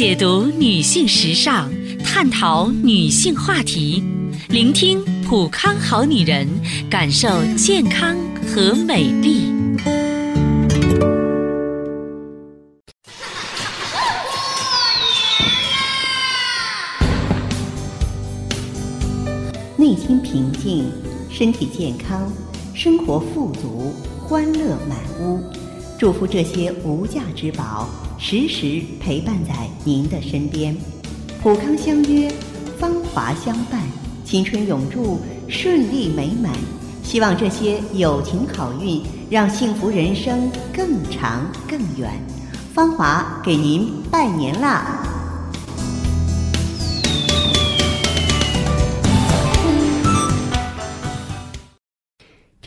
解读女性时尚，探讨女性话题，聆听普康好女人，感受健康和美丽。内心平静，身体健康，生活富足，欢乐满屋。祝福这些无价之宝时时陪伴在您的身边。普康相约，芳华相伴，青春永驻，顺利美满。希望这些友情好运，让幸福人生更长更远。芳华给您拜年啦！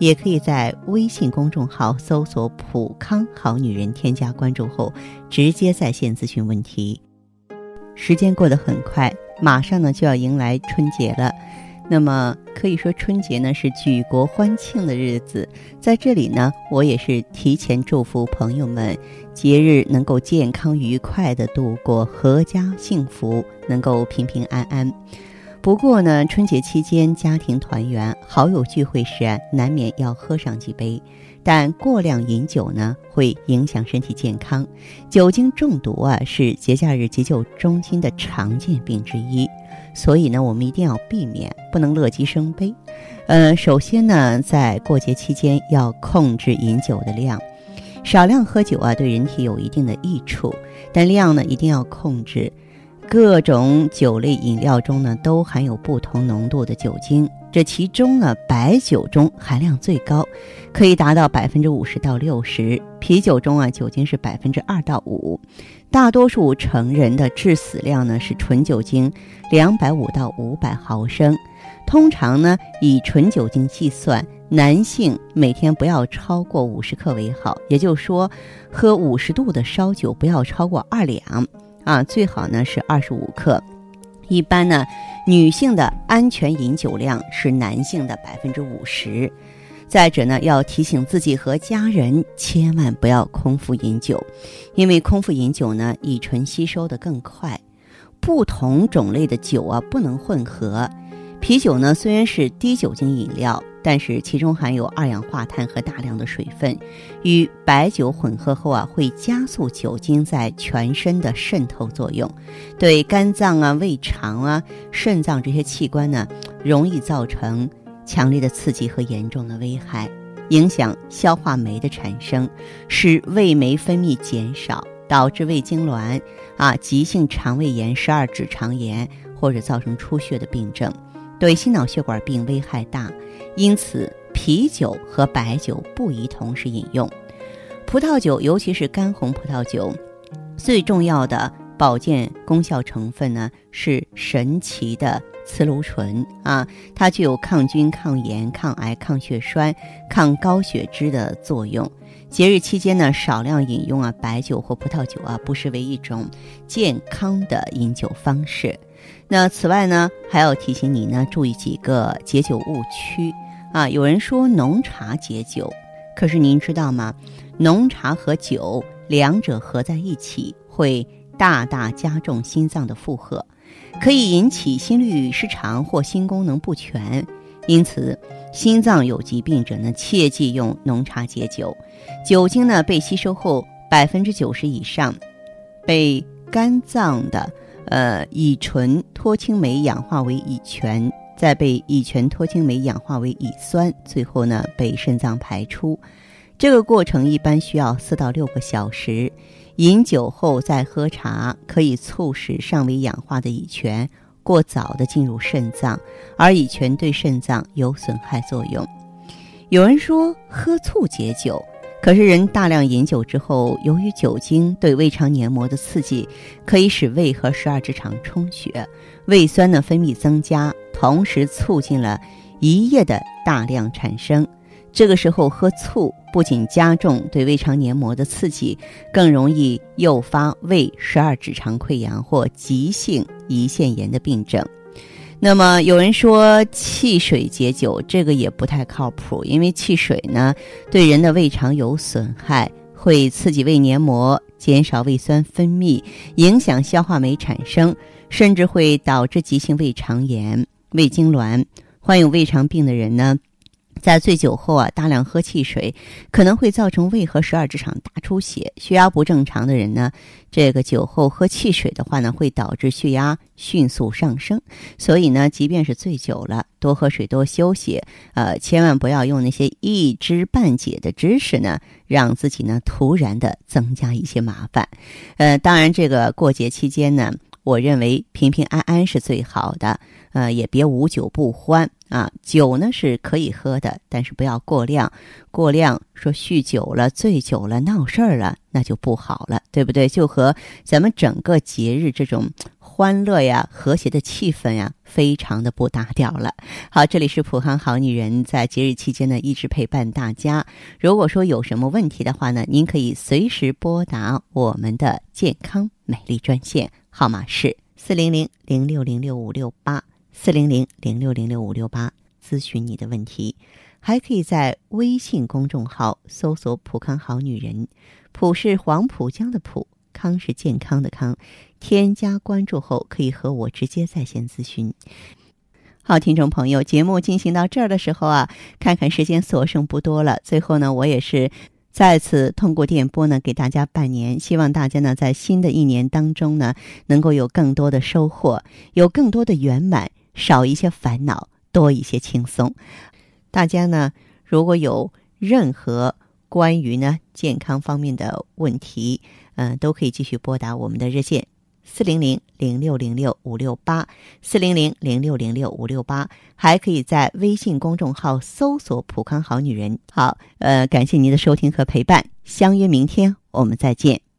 也可以在微信公众号搜索“普康好女人”，添加关注后直接在线咨询问题。时间过得很快。马上呢就要迎来春节了，那么可以说春节呢是举国欢庆的日子，在这里呢我也是提前祝福朋友们节日能够健康愉快的度过，阖家幸福，能够平平安安。不过呢，春节期间家庭团圆、好友聚会时，难免要喝上几杯。但过量饮酒呢，会影响身体健康。酒精中毒啊，是节假日急救中心的常见病之一。所以呢，我们一定要避免，不能乐极生悲。呃，首先呢，在过节期间要控制饮酒的量，少量喝酒啊，对人体有一定的益处，但量呢，一定要控制。各种酒类饮料中呢，都含有不同浓度的酒精。这其中呢，白酒中含量最高，可以达到百分之五十到六十。啤酒中啊，酒精是百分之二到五。大多数成人的致死量呢，是纯酒精两百五到五百毫升。通常呢，以纯酒精计算，男性每天不要超过五十克为好。也就是说，喝五十度的烧酒不要超过二两。啊，最好呢是二十五克。一般呢，女性的安全饮酒量是男性的百分之五十。再者呢，要提醒自己和家人千万不要空腹饮酒，因为空腹饮酒呢，乙醇吸收的更快。不同种类的酒啊，不能混合。啤酒呢，虽然是低酒精饮料。但是其中含有二氧化碳和大量的水分，与白酒混合后啊，会加速酒精在全身的渗透作用，对肝脏啊、胃肠啊、肾脏这些器官呢，容易造成强烈的刺激和严重的危害，影响消化酶的产生，使胃酶分泌减少，导致胃痉挛啊、急性肠胃炎、十二指肠炎或者造成出血的病症，对心脑血管病危害大。因此，啤酒和白酒不宜同时饮用。葡萄酒，尤其是干红葡萄酒，最重要的保健功效成分呢是神奇的雌芦醇啊，它具有抗菌、抗炎、抗癌、抗血栓、抗高血脂的作用。节日期间呢，少量饮用啊白酒或葡萄酒啊，不失为一种健康的饮酒方式。那此外呢，还要提醒你呢，注意几个解酒误区啊。有人说浓茶解酒，可是您知道吗？浓茶和酒两者合在一起，会大大加重心脏的负荷，可以引起心律失常或心功能不全。因此，心脏有疾病者呢，切忌用浓茶解酒。酒精呢被吸收后，百分之九十以上被肝脏的。呃，乙醇脱氢酶氧化为乙醛，再被乙醛脱氢酶氧化为乙酸，最后呢被肾脏排出。这个过程一般需要四到六个小时。饮酒后再喝茶，可以促使尚未氧化的乙醛过早的进入肾脏，而乙醛对肾脏有损害作用。有人说喝醋解酒。可是，人大量饮酒之后，由于酒精对胃肠黏膜的刺激，可以使胃和十二指肠充血，胃酸的分泌增加，同时促进了胰液的大量产生。这个时候喝醋不仅加重对胃肠黏膜的刺激，更容易诱发胃十二指肠溃疡或急性胰腺炎的病症。那么有人说汽水解酒，这个也不太靠谱，因为汽水呢对人的胃肠有损害，会刺激胃黏膜，减少胃酸分泌，影响消化酶产生，甚至会导致急性胃肠炎、胃痉挛。患有胃肠病的人呢？在醉酒后啊，大量喝汽水，可能会造成胃和十二指肠大出血。血压不正常的人呢，这个酒后喝汽水的话呢，会导致血压迅速上升。所以呢，即便是醉酒了，多喝水，多休息，呃，千万不要用那些一知半解的知识呢，让自己呢突然的增加一些麻烦。呃，当然，这个过节期间呢。我认为平平安安是最好的，呃，也别无酒不欢啊。酒呢是可以喝的，但是不要过量。过量说酗酒了、醉酒了、闹事儿了，那就不好了，对不对？就和咱们整个节日这种欢乐呀、和谐的气氛呀，非常的不搭调了。好，这里是普康好女人，在节日期间呢，一直陪伴大家。如果说有什么问题的话呢，您可以随时拨打我们的健康美丽专线。号码是四零零零六零六五六八四零零零六零六五六八，咨询你的问题，还可以在微信公众号搜索“浦康好女人”，浦是黄浦江的浦，康是健康的康，添加关注后可以和我直接在线咨询。好，听众朋友，节目进行到这儿的时候啊，看看时间所剩不多了，最后呢，我也是。再次通过电波呢，给大家拜年，希望大家呢在新的一年当中呢，能够有更多的收获，有更多的圆满，少一些烦恼，多一些轻松。大家呢，如果有任何关于呢健康方面的问题，嗯，都可以继续拨打我们的热线。四零零零六零六五六八，四零零零六零六五六八，还可以在微信公众号搜索“普康好女人”。好，呃，感谢您的收听和陪伴，相约明天我们再见。